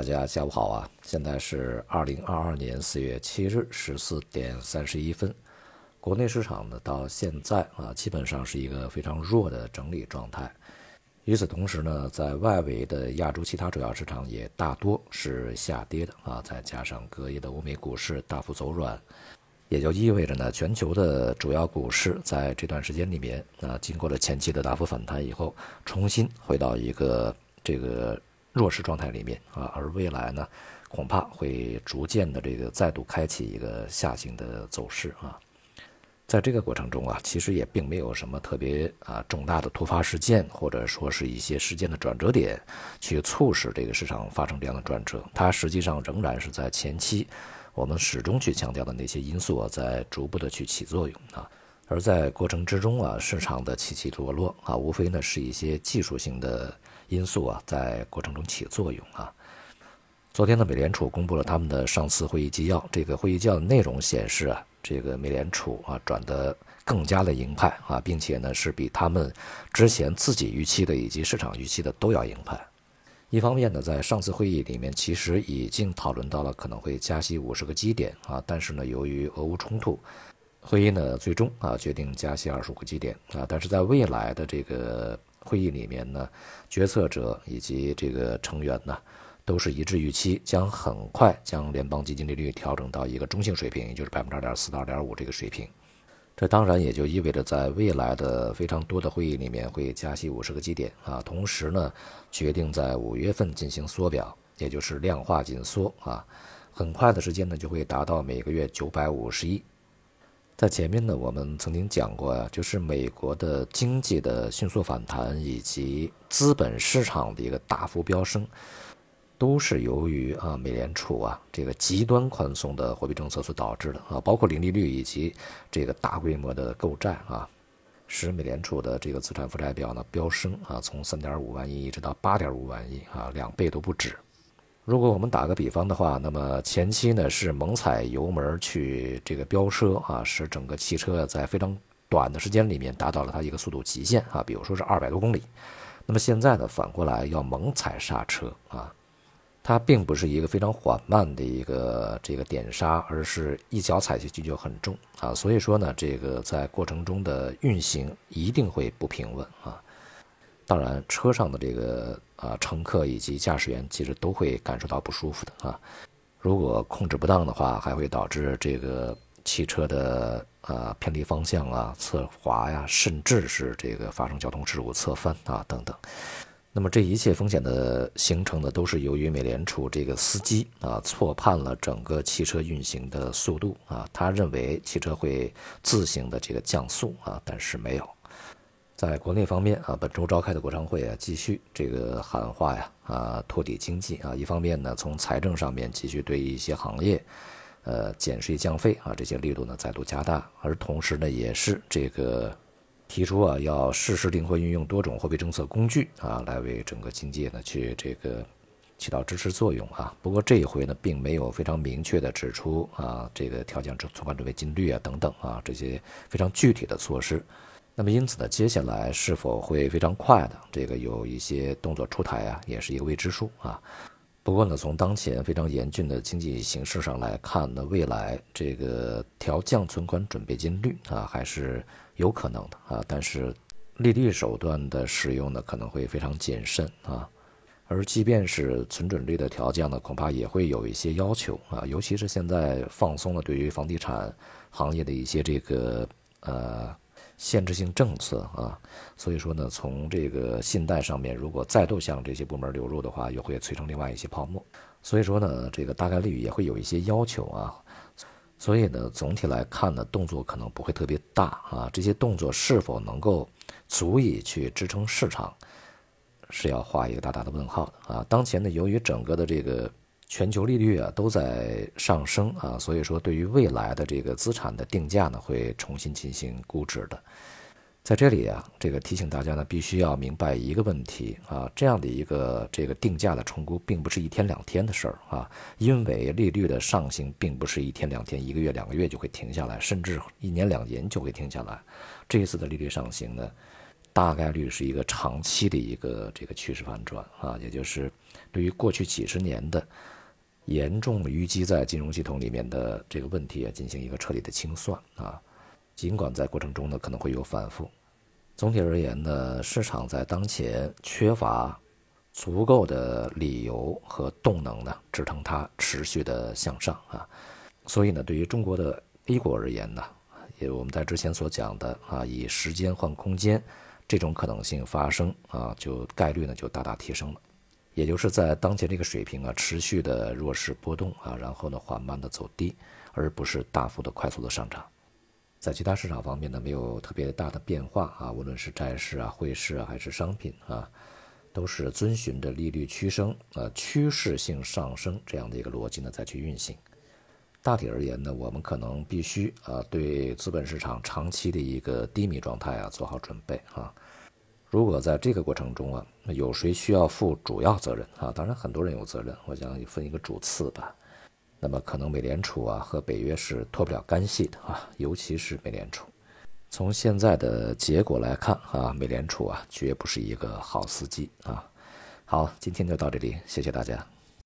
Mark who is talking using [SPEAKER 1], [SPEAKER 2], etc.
[SPEAKER 1] 大家下午好啊！现在是二零二二年四月七日十四点三十一分。国内市场呢，到现在啊，基本上是一个非常弱的整理状态。与此同时呢，在外围的亚洲其他主要市场也大多是下跌的啊。再加上隔夜的欧美股市大幅走软，也就意味着呢，全球的主要股市在这段时间里面啊，经过了前期的大幅反弹以后，重新回到一个这个。弱势状态里面啊，而未来呢，恐怕会逐渐的这个再度开启一个下行的走势啊。在这个过程中啊，其实也并没有什么特别啊重大的突发事件，或者说是一些事件的转折点，去促使这个市场发生这样的转折。它实际上仍然是在前期我们始终去强调的那些因素啊，在逐步的去起作用啊。而在过程之中啊，市场的起起落落啊，无非呢是一些技术性的。因素啊，在过程中起作用啊。昨天呢，美联储公布了他们的上次会议纪要。这个会议纪要的内容显示啊，这个美联储啊转得更加的鹰派啊，并且呢是比他们之前自己预期的以及市场预期的都要鹰派。一方面呢，在上次会议里面，其实已经讨论到了可能会加息五十个基点啊，但是呢，由于俄乌冲突，会议呢最终啊决定加息二十五个基点啊，但是在未来的这个。会议里面呢，决策者以及这个成员呢，都是一致预期，将很快将联邦基金利率调整到一个中性水平，也就是百分之二点四到二点五这个水平。这当然也就意味着，在未来的非常多的会议里面会加息五十个基点啊。同时呢，决定在五月份进行缩表，也就是量化紧缩啊。很快的时间呢，就会达到每个月九百五十亿。在前面呢，我们曾经讲过呀，就是美国的经济的迅速反弹以及资本市场的一个大幅飙升，都是由于啊美联储啊这个极端宽松的货币政策所导致的啊，包括零利率以及这个大规模的购债啊，使美联储的这个资产负债表呢飙升啊，从三点五万亿一直到八点五万亿啊，两倍都不止。如果我们打个比方的话，那么前期呢是猛踩油门去这个飙车啊，使整个汽车在非常短的时间里面达到了它一个速度极限啊，比如说是二百多公里。那么现在呢反过来要猛踩刹车啊，它并不是一个非常缓慢的一个这个点刹，而是一脚踩下去就很重啊，所以说呢这个在过程中的运行一定会不平稳啊。当然，车上的这个啊乘客以及驾驶员其实都会感受到不舒服的啊。如果控制不当的话，还会导致这个汽车的啊偏离方向啊、侧滑呀，甚至是这个发生交通事故、侧翻啊等等。那么这一切风险的形成呢，都是由于美联储这个司机啊错判了整个汽车运行的速度啊，他认为汽车会自行的这个降速啊，但是没有。在国内方面啊，本周召开的国常会啊，继续这个喊话呀啊，托底经济啊。一方面呢，从财政上面继续对一些行业，呃，减税降费啊，这些力度呢再度加大。而同时呢，也是这个提出啊，要适时灵活运用多种货币政策工具啊，来为整个经济呢去这个起到支持作用啊。不过这一回呢，并没有非常明确的指出啊，这个调降存款准备金率啊等等啊这些非常具体的措施。那么因此呢，接下来是否会非常快的这个有一些动作出台啊，也是一个未知数啊。不过呢，从当前非常严峻的经济形势上来看呢，未来这个调降存款准备金率啊，还是有可能的啊。但是利率手段的使用呢，可能会非常谨慎啊。而即便是存准率的调降呢，恐怕也会有一些要求啊，尤其是现在放松了对于房地产行业的一些这个呃。限制性政策啊，所以说呢，从这个信贷上面，如果再度向这些部门流入的话，又会催生另外一些泡沫。所以说呢，这个大概率也会有一些要求啊。所以呢，总体来看呢，动作可能不会特别大啊。这些动作是否能够足以去支撑市场，是要画一个大大的问号的啊。当前呢，由于整个的这个。全球利率啊都在上升啊，所以说对于未来的这个资产的定价呢，会重新进行估值的。在这里啊，这个提醒大家呢，必须要明白一个问题啊，这样的一个这个定价的重估，并不是一天两天的事儿啊，因为利率的上行并不是一天两天、一个月两个月就会停下来，甚至一年两年就会停下来。这一次的利率上行呢，大概率是一个长期的一个这个趋势反转啊，也就是对于过去几十年的严重淤积在金融系统里面的这个问题啊，进行一个彻底的清算啊。尽管在过程中呢可能会有反复，总体而言呢，市场在当前缺乏足够的理由和动能呢支撑它持续的向上啊。所以呢，对于中国的 A 股而言呢，也我们在之前所讲的啊，以时间换空间。这种可能性发生啊，就概率呢就大大提升了，也就是在当前这个水平啊持续的弱势波动啊，然后呢缓慢的走低，而不是大幅的快速的上涨。在其他市场方面呢没有特别大的变化啊，无论是债市啊、汇市啊还是商品啊，都是遵循着利率趋升呃趋势性上升这样的一个逻辑呢再去运行。大体而言呢，我们可能必须啊，对资本市场长期的一个低迷状态啊做好准备啊。如果在这个过程中啊，有谁需要负主要责任啊？当然很多人有责任，我想分一个主次吧。那么可能美联储啊和北约是脱不了干系的啊，尤其是美联储。从现在的结果来看啊，美联储啊绝不是一个好司机啊。好，今天就到这里，谢谢大家。